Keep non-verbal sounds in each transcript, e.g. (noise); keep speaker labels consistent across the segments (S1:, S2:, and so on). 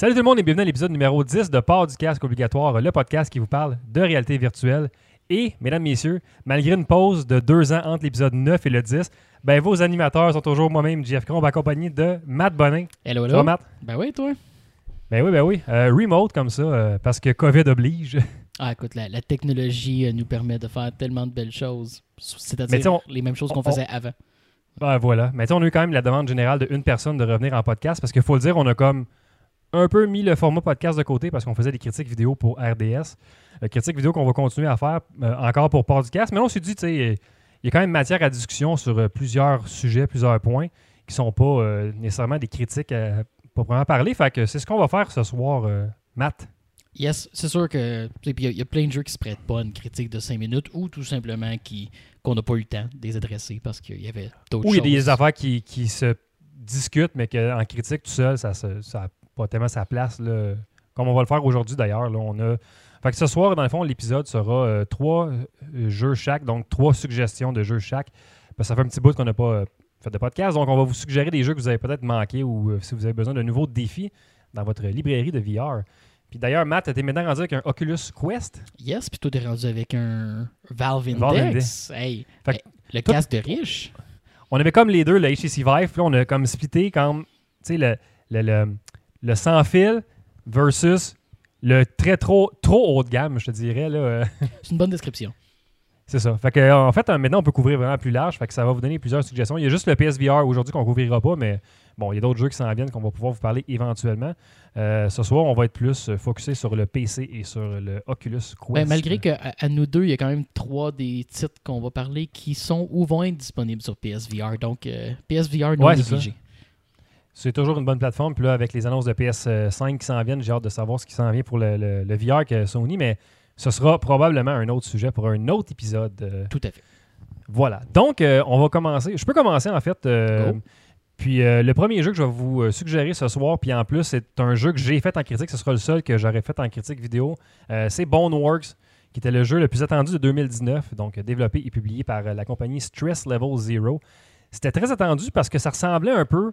S1: Salut tout le monde et bienvenue à l'épisode numéro 10 de Port du casque obligatoire, le podcast qui vous parle de réalité virtuelle. Et, mesdames, messieurs, malgré une pause de deux ans entre l'épisode 9 et le 10, ben, vos animateurs sont toujours moi-même, Jeff Combe, accompagné de Matt Bonin.
S2: Hello, hello.
S1: va, Matt?
S2: Ben oui, toi?
S1: Ben oui, ben oui. Euh, remote comme ça, euh, parce que COVID oblige. (laughs)
S2: Ah, écoute, la, la technologie euh, nous permet de faire tellement de belles choses. C'est-à-dire
S1: on-
S2: les mêmes choses qu'on
S1: on-
S2: faisait avant.
S1: Ben voilà. Mais on a eu quand même la demande générale d'une personne de revenir en podcast parce qu'il faut le dire, on a comme un peu mis le format podcast de côté parce qu'on faisait des critiques vidéo pour RDS. Euh, critiques vidéo qu'on va continuer à faire euh, encore pour podcast. Mais là, on s'est dit, tu sais, il y a quand même matière à discussion sur euh, plusieurs sujets, plusieurs points qui sont pas euh, nécessairement des critiques à proprement parler. Fait que c'est ce qu'on va faire ce soir, euh, Matt.
S2: Yes, c'est sûr que. Il y, a- il y a plein de jeux qui se prêtent pas à une critique de 5 minutes ou tout simplement qui qu'on n'a pas eu le temps de les adresser parce qu'il y avait d'autres
S1: Ou
S2: choses.
S1: il y a des affaires qui, qui se discutent, mais qu'en critique tout seul, ça n'a ça pas tellement sa place. Là. Comme on va le faire aujourd'hui d'ailleurs. là, On a... Fait que ce soir, dans le fond, l'épisode sera euh, trois euh, jeux chaque, donc trois suggestions de jeux chaque. Parce que ça fait un petit bout qu'on n'a pas euh, fait de podcast. Donc on va vous suggérer des jeux que vous avez peut-être manqués ou si vous avez besoin de nouveaux défis dans votre librairie de VR. Puis d'ailleurs, Matt, t'es maintenant rendu avec un Oculus Quest?
S2: Yes, puis toi, t'es rendu avec un Valve Index.
S1: Valve Index.
S2: Hey,
S1: Fait que
S2: hey, le
S1: toi-
S2: casque de riche.
S1: on avait comme les deux, le HTC Vive, là, on a comme splitté comme, tu sais, le, le, le, le sans fil versus le très trop, trop haut de gamme, je te dirais. Là, euh, (laughs)
S2: C'est une bonne description.
S1: c'est ça. Fait que, en fait, euh, maintenant, on peut couvrir vraiment plus large, fait que ça va vous donner plusieurs suggestions. Il y a juste le PSVR aujourd'hui qu'on couvrira pas, mais bon, il y a d'autres jeux qui s'en viennent qu'on va pouvoir vous parler éventuellement. Euh, ce soir, on va être plus euh, focusé sur le PC et sur le Oculus Quest.
S2: Ben, malgré qu'à à nous deux, il y a quand même trois des titres qu'on va parler qui sont ou vont être disponibles sur PSVR. Donc, euh, PSVR non
S1: Ouais,
S2: négligé.
S1: C'est toujours une bonne plateforme. Puis là, avec les annonces de PS5 qui s'en viennent, j'ai hâte de savoir ce qui s'en vient pour le, le- le VR que Sony. Mais ce sera probablement un autre sujet pour un autre épisode. euh,
S2: Tout à fait.
S1: voilà. Donc, euh, on va commencer. Je peux commencer, en fait. euh, puis euh, le premier jeu que je vais vous suggérer ce soir, puis en plus, c'est un jeu que j'ai fait en critique. Ce sera le seul que j'aurais fait en critique vidéo. C'est Boneworks, qui était le jeu le plus attendu de 2019, donc développé et publié par la compagnie Stress Level Zero. C'était très attendu parce que ça ressemblait un peu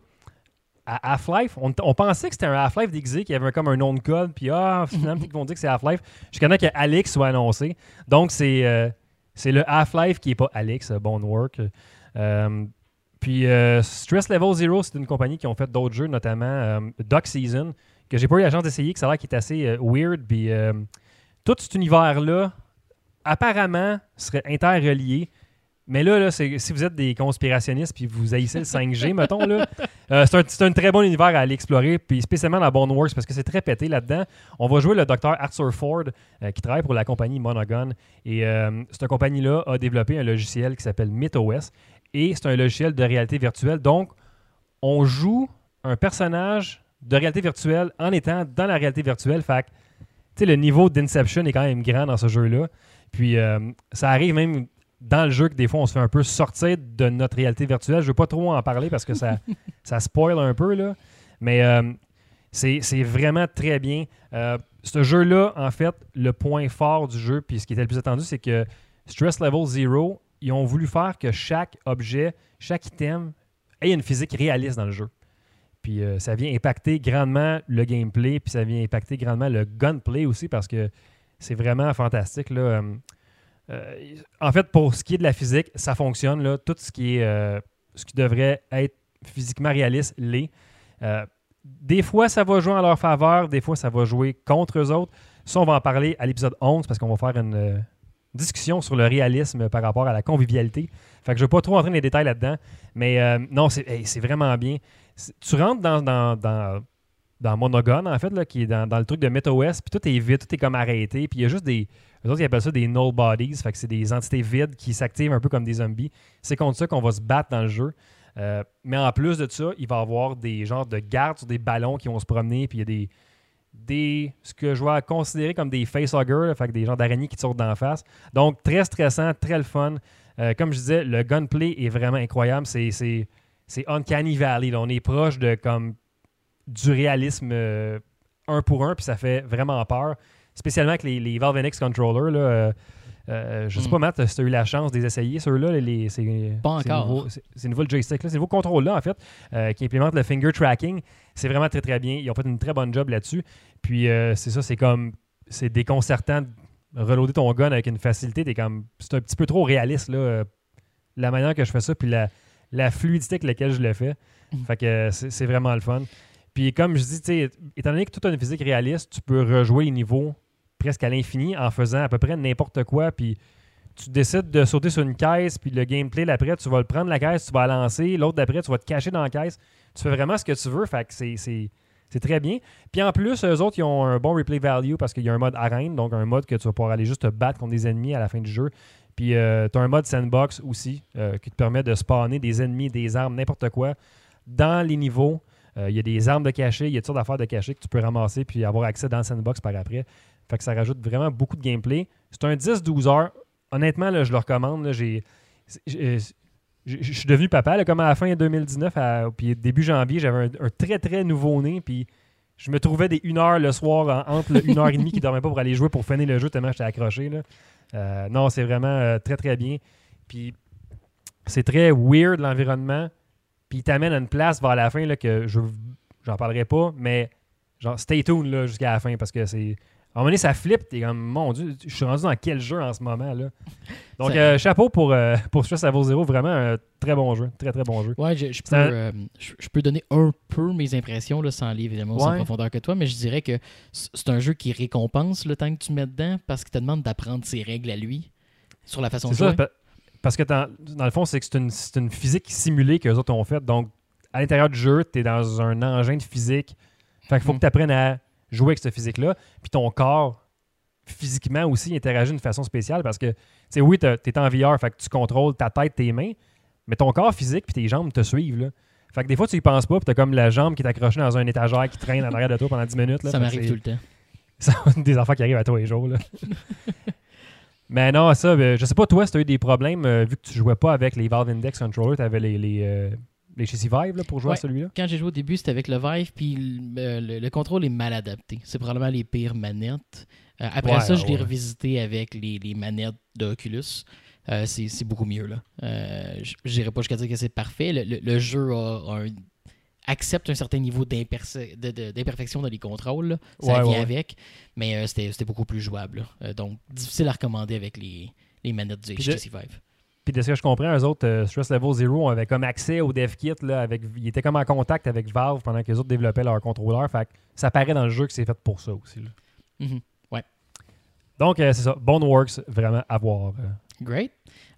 S1: à Half-Life. On, on pensait que c'était un Half-Life déguisé, qu'il y avait comme un nom de code, puis ah, (laughs) finalement, ils vont dire que c'est Half-Life. Jusqu'à temps que Alex soit annoncé. Donc, c'est euh, c'est le Half-Life qui n'est pas Alex, euh, Bonework. Euh, puis euh, Stress Level Zero, c'est une compagnie qui ont fait d'autres jeux, notamment Duck Season, que j'ai pas eu la chance d'essayer, que ça a l'air qui est assez weird. Puis tout cet univers-là, apparemment, serait interrelié. Mais là, là si vous êtes des conspirationnistes puis vous haïssez le 5G, (laughs) mettons, là, euh, c'est un, très bon univers à aller explorer, puis spécialement dans Boneworks, parce que c'est très pété là-dedans. On va jouer le docteur Arthur Ford, euh, qui travaille pour la compagnie Monogon. Et euh, cette compagnie-là a développé un logiciel qui s'appelle MythOS. Et c'est un logiciel de réalité virtuelle. Donc, on joue un personnage de réalité virtuelle en étant dans la réalité virtuelle. Fait que, tu sais, le niveau d'Inception est quand même grand dans ce jeu-là. Puis, ça arrive même dans le jeu que des fois, on se fait un peu sortir de notre réalité virtuelle. Je veux pas trop en parler parce que ça, (laughs) ça spoil un peu, là. Mais euh, c'est c'est vraiment très bien. Euh, ce jeu-là, en fait, le point fort du jeu, puis ce qui était le plus attendu, c'est que Stress Level Zero, ils ont voulu faire que chaque objet, chaque item ait une physique réaliste dans le jeu. Puis euh, ça vient impacter grandement le gameplay, puis ça vient impacter grandement le gunplay aussi parce que c'est vraiment fantastique. Là. Euh, en fait, pour ce qui est de la physique, ça fonctionne. Là. Tout ce qui est euh, ce qui devrait être physiquement réaliste l'est. Euh, des fois, ça va jouer en leur faveur, des fois, ça va jouer contre eux autres. Ça, on va en parler à l'épisode 11 parce qu'on va faire une discussion sur le réalisme par rapport à la convivialité. Fait je ne vais pas trop entrer dans les détails là-dedans. Mais non, c'est vraiment bien. Tu rentres dans, dans Monogone, en fait, là, qui est dans, dans le truc de MetaOS, puis tout est vide, tout est comme arrêté, puis il y a juste des. Eux autres, ils appellent ça des null bodies, fait que c'est des entités vides qui s'activent un peu comme des zombies. C'est contre ça qu'on va se battre dans le jeu. Euh, mais en plus de ça, il va y avoir des genres de gardes sur des ballons qui vont se promener, puis il y a des, des ce que je vais considérer comme des facehuggers, fait que des genres d'araignées qui te sortent d'en face. Donc, très stressant, très le fun. Euh, comme je disais, le gunplay est vraiment incroyable. C'est, c'est, c'est Uncanny Valley. là. On est proche de comme du réalisme euh, un pour un, puis ça fait vraiment peur. Spécialement avec les, les Valve NX controllers. Là, euh, Euh, je sais
S2: Mm.
S1: pas, Matt, si tu as eu la chance de les essayer, ceux-là. C'est,
S2: Pas encore.
S1: nouveau- C'est, nouveau le joystick, là, c'est nouveau contrôle-là, en fait, euh, qui implémente le finger tracking. C'est vraiment très, très bien. Ils ont fait une très bonne job là-dessus. Puis, euh, c'est ça, c'est comme. C'est déconcertant de reloader ton gun avec une facilité. T'es comme. C'est un petit peu trop réaliste, là, la manière que je fais ça, puis la, la fluidité avec laquelle je le fais.
S2: Mm.
S1: Fait que c'est vraiment le fun. Puis, comme je dis, étant donné que tout a une physique réaliste, tu peux rejouer les niveaux presque à l'infini en faisant à peu près n'importe quoi. Puis tu décides de sauter sur une caisse, puis le gameplay d'après, tu vas le prendre la caisse, tu vas la lancer, l'autre d'après, tu vas te cacher dans la caisse. Tu fais vraiment ce que tu veux, fait que c'est, très bien. Puis en plus, eux autres, ils ont un bon replay value parce qu'il y a un mode arène, donc un mode que tu vas pouvoir aller juste te battre contre des ennemis à la fin du jeu. Puis tu as un mode sandbox aussi euh, qui te permet de spawner des ennemis, des armes, n'importe quoi dans les niveaux. Euh, Il y a des armes de cachet, il y a toutes sortes d'affaires de cachet que tu peux ramasser puis avoir accès dans le sandbox par après. Fait que ça rajoute vraiment beaucoup de gameplay. C'est un 10-12 heures. Honnêtement, là, je le recommande. j'ai, j'ai- je suis devenu papa, comme à la fin 2019, à- puis début janvier, j'avais un, très très nouveau-né, puis je me trouvais des 1 heure le soir en- entre le 1 heure et demie qui dormait pas pour aller jouer pour finir le jeu tellement j'étais accroché. Là. Euh, non, c'est vraiment euh, très très bien. Puis c'est très weird l'environnement, puis il t'amène à une place vers la fin là, que je j'en parlerai pas, mais genre stay tuned là, jusqu'à la fin parce que c'est. À un moment donné, ça flippe, t'es comme mon dieu, je suis rendu dans quel jeu en ce moment là? Donc
S2: Ça-
S1: euh, chapeau pour, euh, (laughs) pour Stress Level Zero, vraiment un très bon jeu. Très très bon jeu.
S2: Ouais, je, je peux,
S1: un-
S2: euh, je, je peux donner un peu mes impressions là, sans aller évidemment aussi en profondeur que toi, mais je dirais que c'est un jeu qui récompense le temps que tu mets dedans parce qu'il te demande d'apprendre ses règles à lui sur la façon de
S1: ça,
S2: jouer.
S1: pa- parce que dans, dans le fond, c'est que c'est une, c'est une physique simulée qu'eux autres ont faite. Donc, à l'intérieur du jeu, tu es dans un engin de physique. Fait qu'il faut
S2: Mhm.
S1: que tu apprennes à jouer avec cette physique-là. Puis ton corps, physiquement aussi, interagit d'une façon spéciale parce que, tu sais, oui, tu es en VR, fait que tu contrôles ta tête, tes mains, mais ton corps physique puis tes jambes te suivent. Là. Fait que des fois, tu y penses pas, puis tu as comme la jambe qui est accrochée dans un étagère qui traîne en arrière de toi pendant 10 minutes. Là,
S2: ça m'arrive
S1: c'est-
S2: tout le temps. (laughs)
S1: ça, des affaires qui arrivent à tous les jours. Là. (laughs) Mais non, ça, euh, je sais pas, toi, si tu as eu des problèmes, euh, vu que tu jouais pas avec les Valve Index Controller, tu avais les, les, euh, les Vive là, pour jouer
S2: Ouais.
S1: à celui-là?
S2: Quand j'ai joué au début, c'était avec le Vive, puis le, euh, le- le contrôle est mal adapté. C'est probablement les pires manettes. Après
S1: Ouais,
S2: ça, je l'ai
S1: ouais.
S2: revisité avec les, les manettes d'Oculus. C'est c'est beaucoup mieux. là. Je n'irai pas jusqu'à dire que c'est parfait. Le, le- le jeu a, a un- accepte un certain niveau d'imperfection dans les contrôles. là. Ça
S1: Ouais,
S2: vient
S1: ouais.
S2: avec, mais euh, c'était beaucoup plus jouable. Euh, donc, difficile à recommander avec les, les manettes du HTC Vive.
S1: Puis de ce que je comprends, eux autres, euh, Stress Level Zero avait comme accès au dev kit. Là, avec, ils étaient comme en contact avec Valve pendant que les autres développaient leur contrôleur. Fait que ça paraît dans le jeu que c'est fait pour ça aussi. là.
S2: Mhm.
S1: Donc, c'est ça. Boneworks, vraiment à voir. Euh.
S2: Great.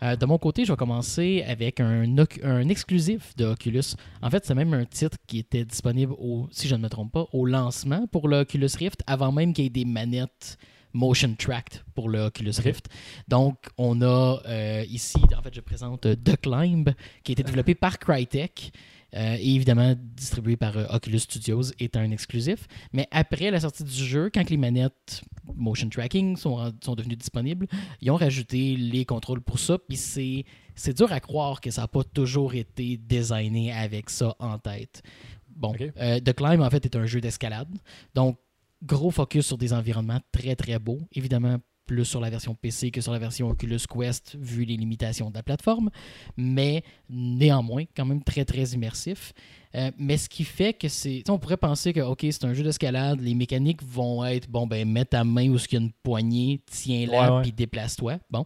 S2: Euh, de mon côté, je vais commencer avec un, un exclusif de Oculus. En fait, c'est même un titre qui était disponible, au, si je ne me trompe pas, au lancement pour le Oculus Rift, avant même qu'il y ait des manettes motion tracked pour le Oculus Rift. Donc, on a euh, ici, en fait, je présente euh, The Climb, qui a été développé par Crytek. Euh, et évidemment distribué par euh, Oculus Studios, est un exclusif. Mais après la sortie du jeu, quand les manettes motion tracking sont, sont devenues disponibles, ils ont rajouté les contrôles pour ça. Puis c'est, c'est dur à croire que ça n'a pas toujours été designé avec ça en tête. Bon, euh, The Climb, en fait, est un jeu d'escalade. Donc, gros focus sur des environnements très, très beaux. Évidemment, plus sur la version PC que sur la version Oculus Quest, vu les limitations de la plateforme. Mais néanmoins, quand même très, très immersif. Euh, mais ce qui fait que c'est. On pourrait penser que, OK, c'est un jeu d'escalade, les mécaniques vont être, bon, ben, mets ta main où il y a une poignée, tiens-la,
S1: Ouais, ouais.
S2: puis déplace-toi. Bon.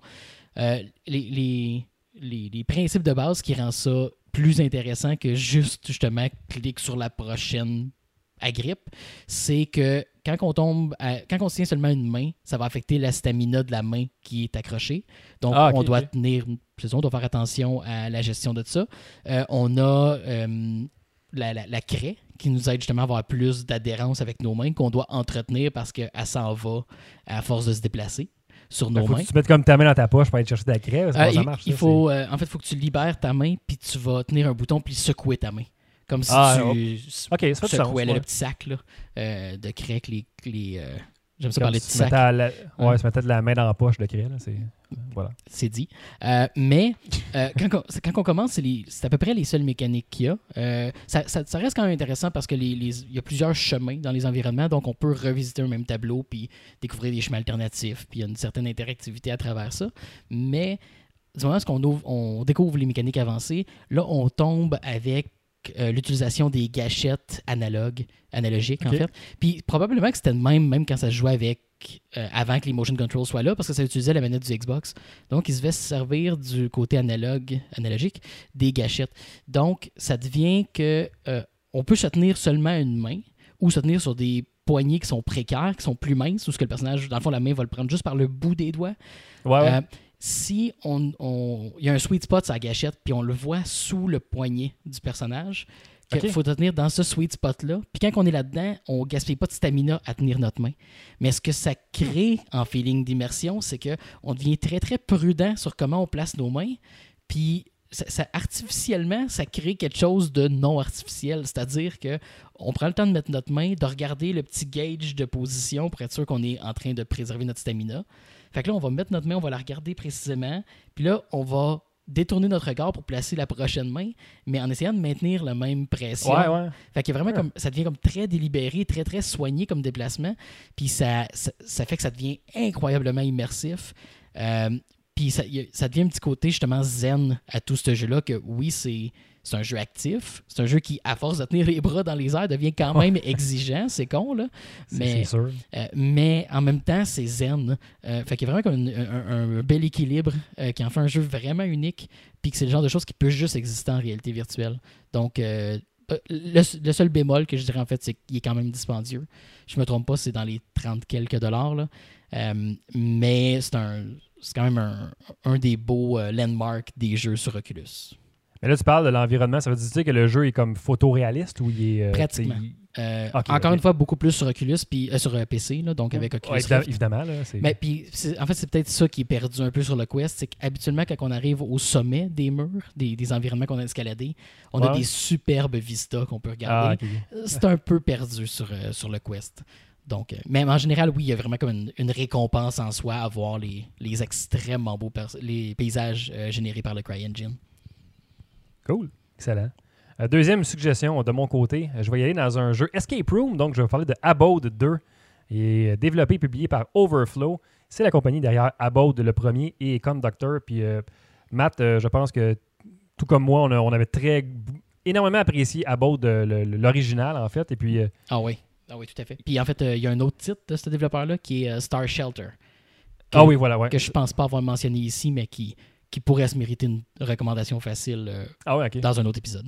S2: Euh, les, les, les, les principes de base qui rendent ça plus intéressant que juste, justement, clique sur la prochaine agrippe, c'est que quand on tombe, à- quand on tient seulement une main, ça va affecter la stamina de la main qui est accrochée. Donc,
S1: Ah,
S2: on doit
S1: ok.
S2: tenir, on doit faire attention à la gestion de ça. Euh, on a euh, la, la, la craie qui nous aide justement à avoir plus d'adhérence avec nos mains, qu'on doit entretenir parce qu'elle s'en va à force de se déplacer sur nos
S1: Ben, faut
S2: mains.
S1: que tu mettes comme ta main dans ta poche pour aller chercher de la craie.
S2: Euh,
S1: ça
S2: il,
S1: marche,
S2: il
S1: ça,
S2: faut, en fait, il faut que tu libères ta main, puis tu vas tenir un bouton, puis secouer ta main. Comme si
S1: Ah,
S2: tu
S1: c'est- Ok, ça
S2: secouais le petit sac là, euh, de craie que les, les, euh, J'aime ça parler de
S1: tu
S2: sac.
S1: la-
S2: Ouais.
S1: Ouais, se mettait de la main dans la poche de créer. Là, c'est... Voilà.
S2: c'est dit. Euh, mais euh, quand, on, quand on commence, c'est, les- c'est à peu près les seules mécaniques qu'il y a. Ça, ça- ça reste quand même intéressant parce que les, y a plusieurs chemins dans les environnements, donc on peut revisiter un même tableau puis découvrir des chemins alternatifs, puis il y a une certaine interactivité à travers ça. Mais du moment où on, ouvre- on découvre les mécaniques avancées, là, on tombe avec euh, l'utilisation des gâchettes analogues, analogiques, en fait. Puis probablement que c'était le même, même quand ça se jouait avec, euh, avant que les motion controls soient là, parce que ça utilisait la manette du Xbox. Donc, il se devait se servir du côté analogue, analogique des gâchettes. Donc, ça devient que euh, on peut se tenir seulement une main ou se tenir sur des poignées qui sont précaires, qui sont plus minces, ou ce que le personnage, dans le fond, la main va le prendre juste par le bout des doigts.
S1: Ouais, ouais.
S2: Si on, y a un sweet spot sur la gâchette, puis on le voit sous le poignet du personnage, qu'il faut tenir dans ce sweet spot-là. Puis quand on est là-dedans, on gaspille pas de stamina à tenir notre main. Mais ce que ça crée en feeling d'immersion, c'est que on devient très très prudent sur comment on place nos mains. Puis ça, ça- artificiellement, ça crée quelque chose de non artificiel. C'est-à-dire que on prend le temps de mettre notre main, de regarder le petit gauge de position pour être sûr qu'on est en train de préserver notre stamina. Fait que là, on va mettre notre main, on va la regarder précisément. Puis là, on va détourner notre regard pour placer la prochaine main, mais en essayant de maintenir la même pression.
S1: ouais, ouais.
S2: Fait a vraiment
S1: Ouais.
S2: comme ça devient comme très délibéré, très très soigné comme déplacement, puis ça, ça, ça fait que ça devient incroyablement immersif. Euh, puis ça, ça devient un petit côté justement zen à tout ce jeu-là que oui, c'est c'est un jeu actif, c'est un jeu qui, à force de tenir les bras dans les airs, devient quand même exigeant, c'est con, là. (laughs) Mais-
S1: sûr.
S2: Euh, mais en même temps, c'est zen. Euh, fait qu'il y a vraiment comme une- un, un bel équilibre euh, qui en fait un jeu vraiment unique, puis que c'est le genre de choses qui peut juste exister en réalité virtuelle. Donc, le, le seul bémol que je dirais en fait, c'est qu'il est quand même dispendieux. Je me trompe pas, c'est dans les 30 quelques dollars. Là. Euh, mais c'est un. C'est quand même un, un des beaux euh, landmarks des jeux sur Oculus.
S1: Mais là, tu parles de l'environnement. Ça veut dire que le jeu est comme photoréaliste ou il est. euh,
S2: Pratiquement. Euh, encore une fois, beaucoup plus sur Oculus, puis euh, sur PC, là, donc avec Oculus
S1: Ouais, évidemment,
S2: Rift.
S1: évidemment, là.
S2: Mais puis, en fait, c'est peut-être ça qui est perdu un peu sur le Quest, c'est qu'habituellement, quand on arrive au sommet des murs, des, des environnements qu'on a escaladés, on a des superbes vistas qu'on peut
S1: Ah,
S2: regarder.
S1: ok.
S2: C'est un peu perdu sur, euh, sur le Quest. Donc, même en général, oui, il y a vraiment comme une, une récompense en soi à voir les, les extrêmement beaux les paysages générés par le CryEngine.
S1: Cool. Excellent. Euh, deuxième suggestion de mon côté, euh, je vais y aller dans un jeu Escape Room. Donc, je vais vous parler de Abode 2. Il est euh, développé et publié par Overflow. C'est la compagnie derrière Abode, le premier, et Conductor. Puis, euh, Matt, euh, je pense que tout comme moi, on, a- on avait très énormément apprécié Abode, l'original, en fait. Et puis, euh,
S2: Ah oui, ah oui, tout à fait. Puis en fait, euh, il y a un autre titre de ce développeur-là qui est euh, Star Shelter. Que-
S1: ah oui, voilà, ouais.
S2: que je pense pas avoir mentionné ici, mais qui, qui pourrait se mériter une recommandation facile euh,
S1: Ah ouais, ok.
S2: dans un autre épisode.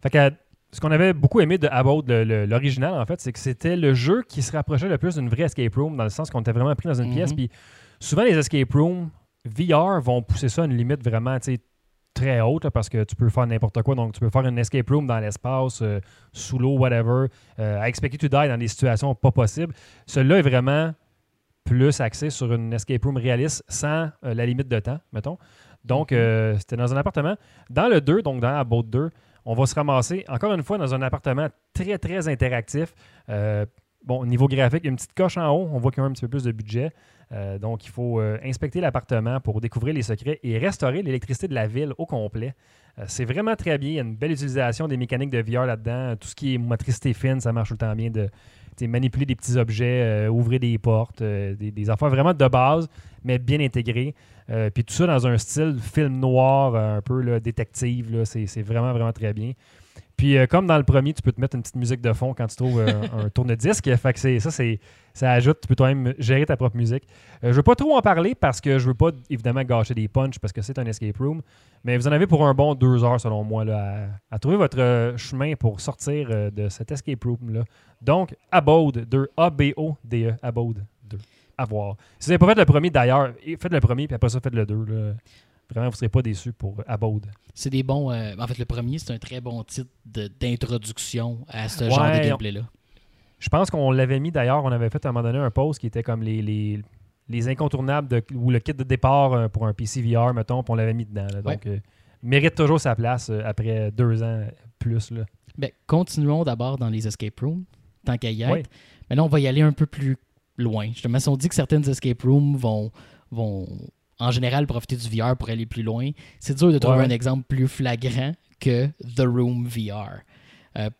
S1: Fait que ce qu'on avait beaucoup aimé de le- l'original, en fait, c'est que c'était le jeu qui se rapprochait le plus d'une vraie escape room, dans le sens qu'on était vraiment pris dans une
S2: Mhm.
S1: pièce. Puis souvent, les escape rooms VR vont pousser ça à une limite vraiment, très haute, là, parce que tu peux faire n'importe quoi. Donc, tu peux faire une escape room dans l'espace, euh, sous l'eau, whatever, euh, à expecter to die dans des situations pas possibles. Celui-là est vraiment plus axé sur une escape room réaliste sans euh, la limite de temps, mettons. Donc,
S2: Mhm.
S1: euh, c'était dans un appartement. Dans le 2, donc dans Abode 2, on va se ramasser, encore une fois, dans un appartement très, très interactif. Euh, bon, niveau graphique, une petite coche en haut, on voit qu'il y a un petit peu plus de budget. Euh, donc, il faut inspecter l'appartement pour découvrir les secrets et restaurer l'électricité de la ville au complet. C'est vraiment très bien. Il y a une belle utilisation des mécaniques de VR là-dedans. Tout ce qui est motricité fine, ça marche tout le temps bien de manipuler des petits objets, euh, ouvrir des portes, euh, des, affaires vraiment de base, mais bien intégrées. Euh, puis tout ça dans un style film noir, un peu détective. là. C'est c'est vraiment, vraiment très bien. Puis euh, comme dans le premier, tu peux te mettre une petite musique de fond quand tu trouves euh, un tourne-disque. Fait que ça, ça ajoute, tu peux toi-même gérer ta propre musique. Euh, je veux pas trop en parler parce que je veux pas évidemment gâcher des punchs parce que c'est un escape room. Mais vous en avez pour un bon deux heures selon moi là, à, trouver votre euh, chemin pour sortir de cet escape room-là. Donc, Abode 2, A-B-O-D-E, Abode 2. À voir. Si vous n'avez pas fait le premier d'ailleurs, faites le premier puis après ça, faites le 2. Vraiment, vous ne serez pas déçus pour Abode.
S2: C'est des bons. euh, en fait, le premier, c'est un très bon titre d'introduction à ce
S1: Ouais,
S2: genre de gameplay-là.
S1: Je pense qu'on l'avait mis d'ailleurs, on avait fait à un moment donné un post qui était comme les, les, les incontournables de, ou le kit de départ euh, pour un PC VR, mettons, puis on l'avait mis dedans. là. Donc, euh, mérite toujours sa place euh, après deux ans plus. Là.
S2: Ben, continuons d'abord dans les escape rooms, tant qu'à y être.
S1: Ouais.
S2: Là, on va y aller un peu plus loin. Justement, si on dit que certaines escape rooms vont, vont en général profiter du VR pour aller plus loin, c'est dur de trouver
S1: Ouais.
S2: un exemple plus flagrant que The Room VR.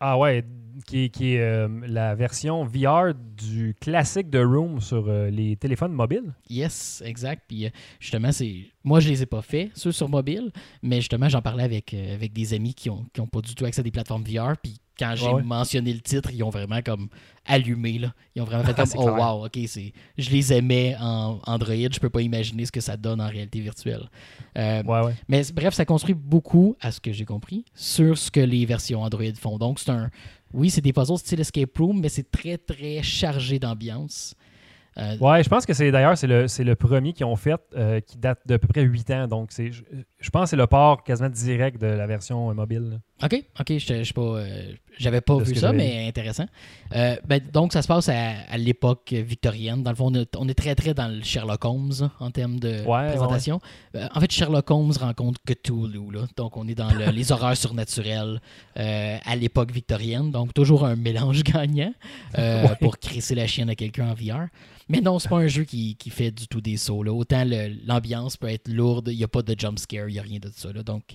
S1: Ah ouais, qui, est- qui est euh, la version VR du classique de Room sur euh, les téléphones mobiles.
S2: Yes, exact. Puis euh, justement, c'est moi je les ai pas faits, ceux sur mobile, mais justement j'en parlais avec, avec des amis qui ont, qui ont pas du tout accès à des plateformes VR. Puis quand j'ai
S1: Ouais,
S2: mentionné le titre, ils ont vraiment comme allumé là. Ils ont vraiment fait
S1: Ah,
S2: comme oh
S1: clair.
S2: wow, ok, c'est je les aimais en Android, je peux pas imaginer ce que ça donne en réalité virtuelle. Euh,
S1: Ouais, ouais.
S2: mais bref, ça construit beaucoup, à ce que j'ai compris, sur ce que les versions Android font. Donc, c'est un. Oui, c'est des puzzles style escape room, mais c'est très, très chargé d'ambiance. Euh,
S1: Ouais, je pense que c'est d'ailleurs c'est le, le premier qu'ils ont fait euh, qui date d'à peu près 8 ans. Donc c'est je, je pense que c'est le port quasiment direct de la version euh, mobile. là.
S2: OK, OK, je je pas, euh, j'avais pas
S1: De
S2: vu ça, mais intéressant. Ben, donc, ça se passe à, à l'époque victorienne. Dans le fond, on est, on est très, très dans le Sherlock Holmes hein, en termes de
S1: Ouais,
S2: présentation. En fait, Sherlock Holmes rencontre Cthulhu. Là. Donc, on est dans le- (laughs) les horreurs surnaturelles à l'époque victorienne. Donc, toujours un mélange (laughs) gagnant
S1: Ouais.
S2: pour crisser la chienne à quelqu'un en VR. Mais non, c'est pas un jeu qui, qui fait du tout des sauts. Là. Autant l'ambiance peut être lourde, il n'y a pas de jump scare, il n'y a rien de ça. là. Donc,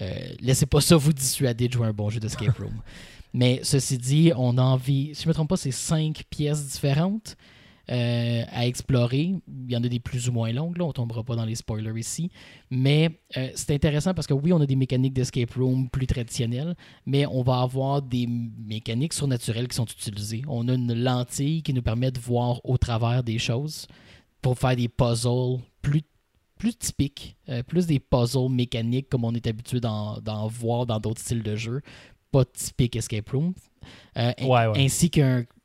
S2: euh, laissez pas ça vous dissuader de jouer un bon jeu d'escape room. (laughs) Mais ceci dit, on a envie, si je ne me trompe pas, c'est cinq pièces différentes euh, à explorer. Il y en a des plus ou moins longues, là, on tombera pas dans les spoilers ici. Mais euh, c'est intéressant parce que oui, on a des mécaniques d'escape room plus traditionnelles, mais on va avoir des mécaniques surnaturelles qui sont utilisées. On a une lentille qui nous permet de voir au travers des choses pour faire des puzzles plus plus typiques, euh, plus des puzzles mécaniques comme on est habitué d'en voir dans d'autres styles de jeu, pas typique escape room. Euh,
S1: Ouais, ouais.
S2: Ainsi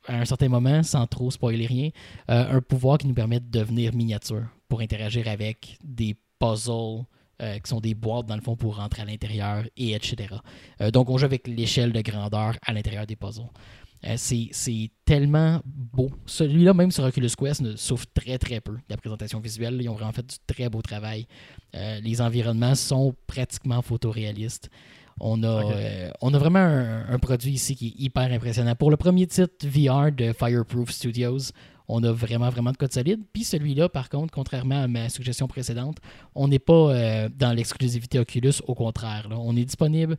S2: qu'à un certain moment, sans trop spoiler rien, euh, un pouvoir qui nous permet de devenir miniature pour interagir avec des puzzles euh, qui sont des boîtes dans le fond pour rentrer à l'intérieur et etc. Euh, donc on joue avec l'échelle de grandeur à l'intérieur des puzzles. C'est tellement beau. Celui-là, même sur Oculus Quest, ne souffre très très peu de la présentation visuelle. Ils ont vraiment fait du très beau travail. Les environnements sont pratiquement photoréalistes. On a,
S1: Ok.
S2: euh, on a vraiment un, un produit ici qui est hyper impressionnant. Pour le premier titre VR de Fireproof Studios, on a vraiment, vraiment de code solide. Puis celui-là, par contre, contrairement à ma suggestion précédente, on n'est pas euh, dans l'exclusivité Oculus, au contraire. là. On est disponible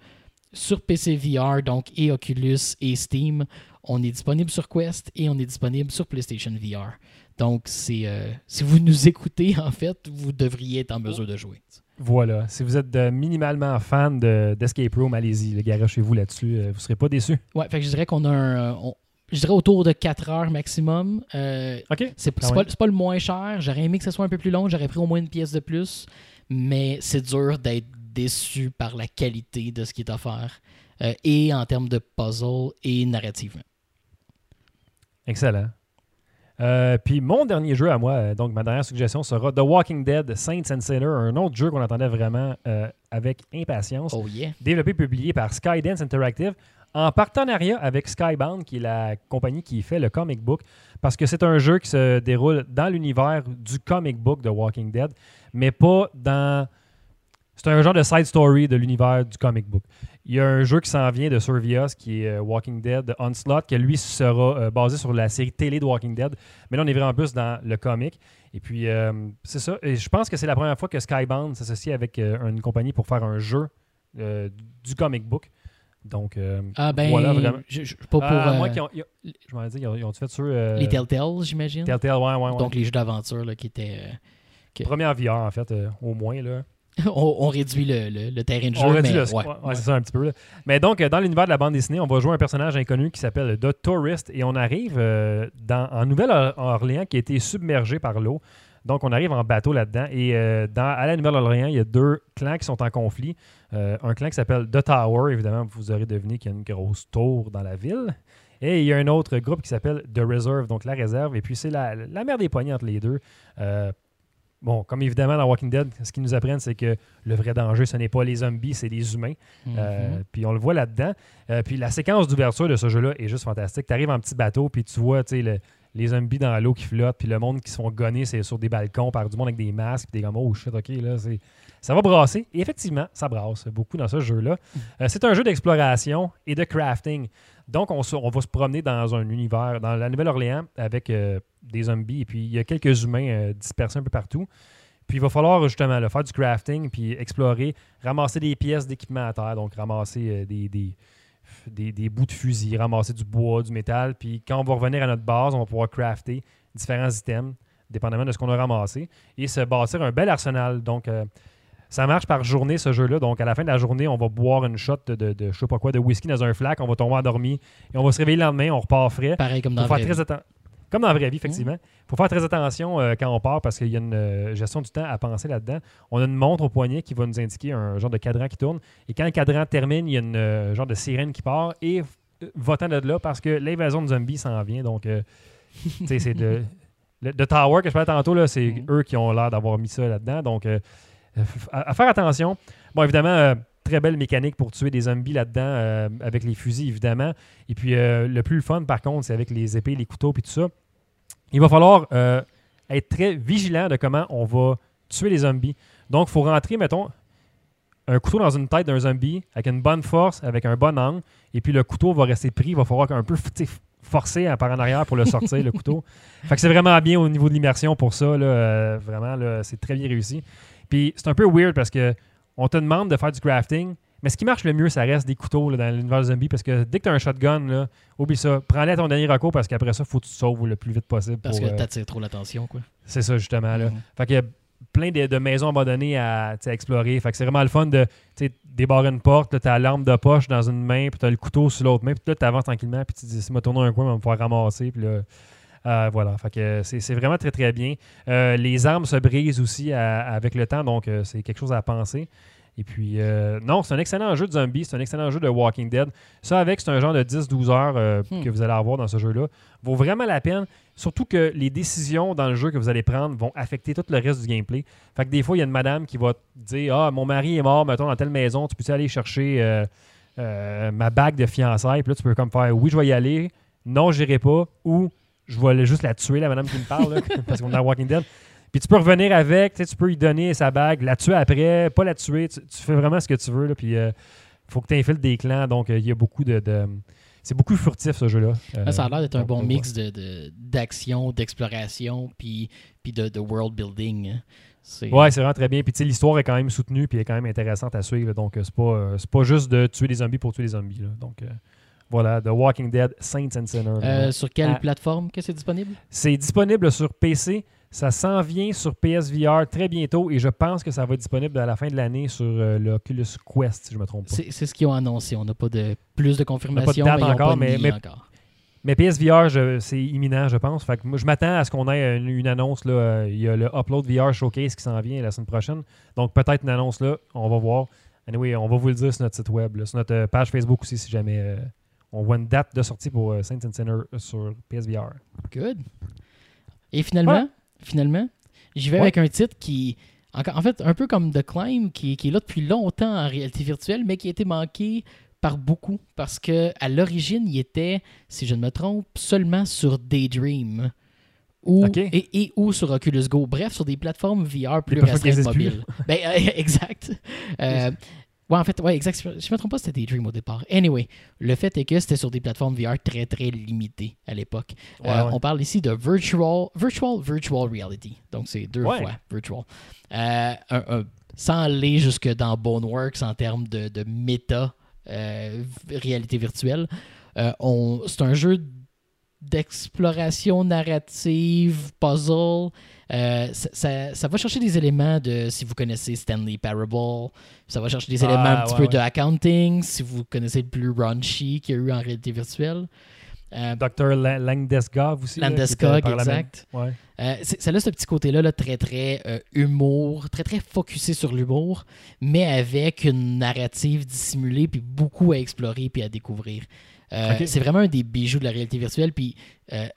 S2: sur PC VR, donc et Oculus et Steam. On est disponible sur Quest et on est disponible sur PlayStation VR. Donc, c'est euh, si vous nous (laughs) écoutez, en fait, vous devriez être en mesure de jouer.
S1: Voilà. Si vous êtes euh, minimalement fan de- d'Escape Room, allez-y, les gars, chez vous là-dessus. euh, vous ne serez pas déçus.
S2: Ouais, fait que je dirais qu'on a un. euh, on- je dirais autour de 4 heures maximum. Euh,
S1: OK.
S2: c'est
S1: même.
S2: pas, pas le moins cher. J'aurais aimé que ce soit un peu plus long. J'aurais pris au moins une pièce de plus. Mais c'est dur d'être déçu par la qualité de ce qui est offert. euh, et en termes de puzzle et narrativement.
S1: Excellent. Euh, puis mon dernier jeu à moi, euh, donc ma dernière suggestion sera The Walking Dead Saints and Sinners, un autre jeu qu'on attendait vraiment euh, avec impatience.
S2: Oh yeah.
S1: développé et publié par Skydance Interactive en partenariat avec Skybound, qui est la compagnie qui fait le comic book, parce que c'est un jeu qui se déroule dans l'univers du comic book de Walking Dead, mais pas dans... C'est un genre de side story de l'univers du comic book. Il y a un jeu qui s'en vient de Survios, qui est euh, Walking Dead Onslaught, qui lui sera euh, basé sur la série télé de Walking Dead, mais là on est vraiment plus dans le comic. Et puis, euh, c'est ça. Et je pense que c'est la première fois que Skybound s'associe avec une compagnie pour faire un jeu du comic book. Donc, euh,
S2: Ah ben,
S1: voilà, vraiment.
S2: je- je- pas pour
S1: Ah,
S2: euh,
S1: moi qui ont, ils ont- je m'en dis, ils ont, ils ont fait sur euh,
S2: les Telltale, j'imagine.
S1: Telltale, ouais, ouais, ouais.
S2: Donc les jeux d'aventure qui étaient.
S1: Premier en VR, en fait, euh, au moins. Là. (laughs)
S2: on, on réduit le, le- le terrain de jeu.
S1: On réduit
S2: mais
S1: le
S2: ouais,
S1: ouais, ouais,
S2: ouais.
S1: c'est ça un petit peu. là. Mais donc, euh, dans l'univers de la bande dessinée, on va jouer un personnage inconnu qui s'appelle The Tourist et on arrive euh, dans, en Nouvelle-Orléans qui a été submergé par l'eau. Donc, on arrive en bateau là-dedans. Et euh, dans, à la Nouvelle-Orléans, il y a deux clans qui sont en conflit. Euh, un clan qui s'appelle The Tower, évidemment, vous aurez deviné qu'il y a une grosse tour dans la ville. Et il y a un autre groupe qui s'appelle The Reserve, donc la réserve. Et puis, c'est la, la mer des poignées entre les deux. Euh, bon, comme évidemment dans Walking Dead, ce qu'ils nous apprennent, c'est que le vrai danger, ce n'est pas les zombies, c'est les humains. Euh,
S2: Mhm.
S1: puis on le voit là-dedans. Euh, puis la séquence d'ouverture de ce jeu-là est juste fantastique. Tu arrives en petit bateau, puis tu vois le- les zombies dans l'eau qui flottent, puis le monde qui se font gonner c'est sur des balcons par du monde avec des masques, puis des comme oh shit, ok, là, c'est. Ça va brasser. Et effectivement, ça brasse beaucoup dans ce jeu-là. Euh, c'est un jeu d'exploration et de crafting. Donc, on, va se promener dans un univers, dans la Nouvelle-Orléans, avec euh, des zombies, et puis il y a quelques humains euh, dispersés un peu partout. Puis il va falloir justement faire du crafting, puis explorer, ramasser des pièces d'équipement à terre, donc ramasser des, des, bouts de fusil, ramasser du bois, du métal. Puis quand on va revenir à notre base, on va pouvoir crafter différents items, dépendamment de ce qu'on a ramassé, et se bâtir un bel arsenal. Donc, ça marche par journée, ce jeu-là. Donc, à la fin de la journée, on va boire une shot de, de, de je sais pas quoi, de whisky dans un flac, on va tomber endormi, et on va se réveiller le lendemain, on repart frais.
S2: Pareil comme dans la vraie
S1: très
S2: vie.
S1: Comme dans la vraie vie, effectivement. Il faut faire très attention euh, quand on part parce qu'il y a une euh, gestion du temps à penser là-dedans. On a une montre au poignet qui va nous indiquer un genre de cadran qui tourne. Et quand le cadran termine, il y a une euh, genre de sirène qui part. Et va-t'en de là parce que l'invasion de zombies s'en vient. Donc, tu sais, c'est de. (laughs) Le The Tower que je parlais tantôt, c'est
S2: Mhm.
S1: eux qui ont l'air d'avoir mis ça là-dedans. Donc, à, à faire attention. Bon, évidemment, euh, très belle mécanique pour tuer des zombies là-dedans, euh, avec les fusils, évidemment. Et puis, euh, le plus fun, par contre, c'est avec les épées, les couteaux, puis tout ça. Il va falloir euh, être très vigilant de comment on va tuer les zombies. Donc, il faut rentrer, mettons, un couteau dans une tête d'un zombie avec une bonne force, avec un bon angle, et puis le couteau va rester pris. Il va falloir un peu forcer par en arrière pour le sortir, le couteau. (laughs) Fait que c'est vraiment bien au niveau de l'immersion pour ça. Là, euh, vraiment, là, c'est très bien réussi. Puis c'est un peu weird parce que on te demande de faire du crafting, mais ce qui marche le mieux, ça reste des couteaux là, dans l'univers zombie parce que dès que tu as un shotgun, là, oublie ça. Prends-le à ton dernier recours parce qu'après ça, il faut que tu te sauves le plus vite possible.
S2: Parce
S1: pour,
S2: que
S1: euh,
S2: t'attires trop l'attention, quoi.
S1: c'est ça, justement. Là.
S2: Mhm.
S1: Fait qu'il y a plein de, de maisons abandonnées à, à explorer. Fait que c'est vraiment le fun de débarrer une porte, tu as la lampe de poche dans une main, puis tu as le couteau sur l'autre main, puis là, tu avances tranquillement, puis tu te dis, si je me tourne un coin, on va me pouvoir ramasser. Puis là, euh, voilà. Fait que c'est vraiment très, très bien. Euh, les armes se brisent aussi à- avec le temps, donc euh, c'est quelque chose à penser. Et puis, euh, non, c'est un excellent jeu de zombie, c'est un excellent jeu de Walking Dead. Ça, avec, c'est un genre de 10-12 heures euh,
S2: Hmm.
S1: que vous allez avoir dans ce jeu-là. Vaut vraiment la peine. Surtout que les décisions dans le jeu que vous allez prendre vont affecter tout le reste du gameplay. Fait que des fois, il y a une madame qui va te dire Ah, mon mari est mort, mettons, dans telle maison, tu peux aller chercher euh, ma bague de fiançailles Puis là, tu peux comme faire Oui, je vais y aller. Non, j'irai pas. Ou je vais juste la tuer, la madame qui me parle, là, (laughs) parce qu'on est dans Walking Dead. Puis tu peux revenir avec, tu peux lui donner sa bague, la tuer après, pas la tuer. Tu, tu fais vraiment ce que tu veux. Là, puis il faut que tu infiltres des clans. Donc, euh, il y a beaucoup de. de- c'est beaucoup furtif, ce jeu-là.
S2: Là, ça a l'air d'être un bon
S1: euh,
S2: mix de- d'action, d'exploration, puis, puis de, de world building. hein. C'est-
S1: Ouais, c'est vraiment très bien. Puis tu sais, l'histoire est quand même soutenue, puis elle est quand même intéressante à suivre. Donc, euh, c'est pas, euh, pas juste de tuer des zombies pour tuer des zombies. là. Donc, euh, voilà, The Walking Dead, Saints and Sinners.
S2: Euh, sur quelle
S1: Ah.
S2: plateforme que c'est disponible?
S1: C'est disponible sur PC. Ça s'en vient sur PSVR très bientôt et je pense que ça va être disponible à la fin de l'année sur euh, l'Oculus Quest, si je me trompe pas.
S2: C'est ce qu'ils ont annoncé. On n'a pas de plus de confirmation,
S1: date encore,
S2: pas
S1: mais-
S2: mis
S1: mais-
S2: encore.
S1: Mais PSVR, c'est imminent, je pense. Fait que moi, je m'attends à ce qu'on ait une, une annonce. Là, Euh, il y a le Upload VR Showcase qui s'en vient la semaine prochaine. Donc peut-être une annonce là. On va voir. Anyway, on va vous le dire sur notre site web, là, sur notre euh, page Facebook aussi, si jamais euh, on voit une date de sortie pour euh, Saints and Sinners sur PSVR.
S2: Good. Et finalement, finalement, j'y vais
S1: Ouais.
S2: avec un titre qui, en fait, un peu comme The Climb, qui, qui est là depuis longtemps en réalité virtuelle, mais qui a été manqué par beaucoup parce que à l'origine, il était, si je ne me trompe, seulement sur Daydream. Ou, et, et ou sur Oculus Go. Bref, sur des plateformes VR plus restreintes mobiles. Ben, euh, (laughs) exact. Euh, (laughs) ouais, en fait, ouais, exact. Je je me trompe pas, c'était Daydream au départ. Anyway, le fait est que c'était sur des plateformes VR très, très limitées à l'époque.
S1: Ouais,
S2: Euh,
S1: ouais.
S2: On parle ici de virtual, virtual, virtual reality. Donc, c'est deux
S1: Ouais.
S2: fois virtual. Euh, un- un- sans aller jusque dans Boneworks en termes de, de méta euh, réalité virtuelle, c'est un jeu d'exploration narrative, puzzle. Euh, ça, ça- ça va chercher des éléments de, si vous connaissez Stanley Parable, ça va chercher des
S1: Ah,
S2: éléments un petit
S1: ouais,
S2: peu
S1: ouais.
S2: de accounting, si vous connaissez le plus raunchy qu'il y a eu en réalité virtuelle. Euh,
S1: Dr. La- Langdeskov aussi.
S2: Landeskog, exact.
S1: Ouais.
S2: Euh, ça a ce petit côté-là, là, très, très euh, humour, très, très focusé sur l'humour, mais avec une narrative dissimulée, puis beaucoup à explorer, puis à découvrir. Euh. C'est vraiment un des bijoux de la réalité virtuelle, puis euh,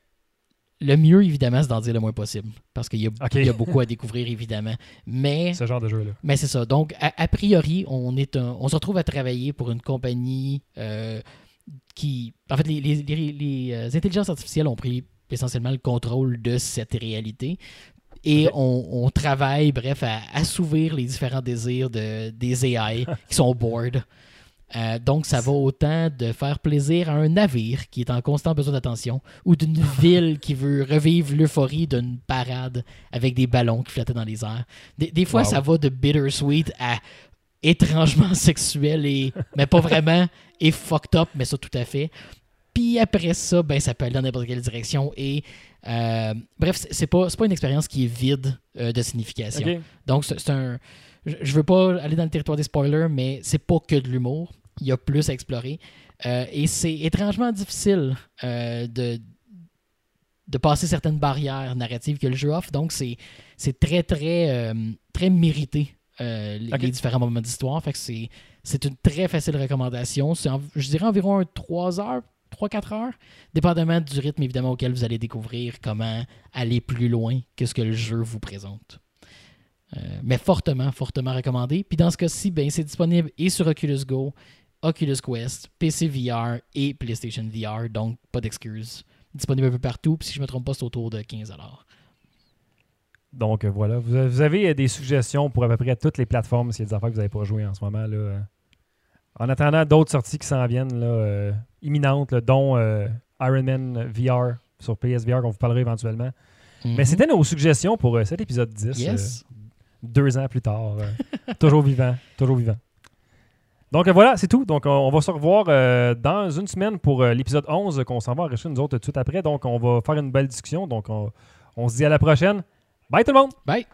S2: le mieux, évidemment, c'est d'en dire le moins possible, parce qu'il y, a- y beaucoup à découvrir, évidemment. Mais
S1: Ce genre de jeu-là.
S2: mais c'est ça. Donc, a, a priori, on, est un- on se retrouve à travailler pour une compagnie euh, qui. En fait, les, les- les- les, intelligences artificielles ont pris essentiellement le contrôle de cette réalité. Et on, on travaille, bref, à assouvir les différents désirs de, des AI qui sont bored. Euh, donc, ça va autant de faire plaisir à un navire qui est en constant besoin d'attention ou d'une (laughs) ville qui veut revivre l'euphorie d'une parade avec des ballons qui flottaient dans les airs. Des, des fois,
S1: Wow.
S2: ça va de bittersweet à étrangement (laughs) sexuel, et, mais pas vraiment, et fucked up, mais ça tout à fait. Puis après ça, ben, ça peut aller dans n'importe quelle direction. Et euh, bref, c'est- pas, pas une expérience qui est vide euh, de signification. Donc, c'est un. Je je veux pas aller dans le territoire des spoilers, mais c'est pas que de l'humour. Il y a plus à explorer. Euh, et c'est étrangement difficile euh, de, de passer certaines barrières narratives que le jeu offre. Donc, c'est c'est très, très, euh, très mérité, les, les différents moments d'histoire. Fait que c'est c'est une très facile recommandation. C'est, en- je dirais, environ un 3 heures, 3-4 heures, dépendamment du rythme, évidemment, auquel vous allez découvrir comment aller plus loin que ce que le jeu vous présente. Euh, mais fortement, fortement recommandé. Puis dans ce cas-ci, ben, c'est disponible et sur Oculus Go, Oculus Quest, PC VR et PlayStation VR, donc pas d'excuses. Disponible un peu partout, puis si je me trompe pas, c'est autour de 15$.
S1: Donc euh, voilà, vous, avez- euh, des suggestions pour à peu près toutes les plateformes s'il y a des affaires que vous n'avez pas jouées en ce moment. Là. En attendant d'autres sorties qui s'en viennent, là, euh, imminentes, là, dont euh, Iron Man VR sur PSVR, qu'on vous parlera éventuellement. Mais
S2: Mhm.
S1: c'était nos suggestions pour euh, cet épisode 10,
S2: Yes.
S1: Deux ans plus tard. euh, (laughs) toujours vivant, toujours vivant. Donc euh, voilà, c'est tout. Donc on, va se revoir euh, dans une semaine pour l'épisode 11 qu'on s'en va enregistrer nous autres tout de suite après. Donc on va faire une belle discussion. Donc on, on se dit à la prochaine. Bye tout le monde!
S2: Bye!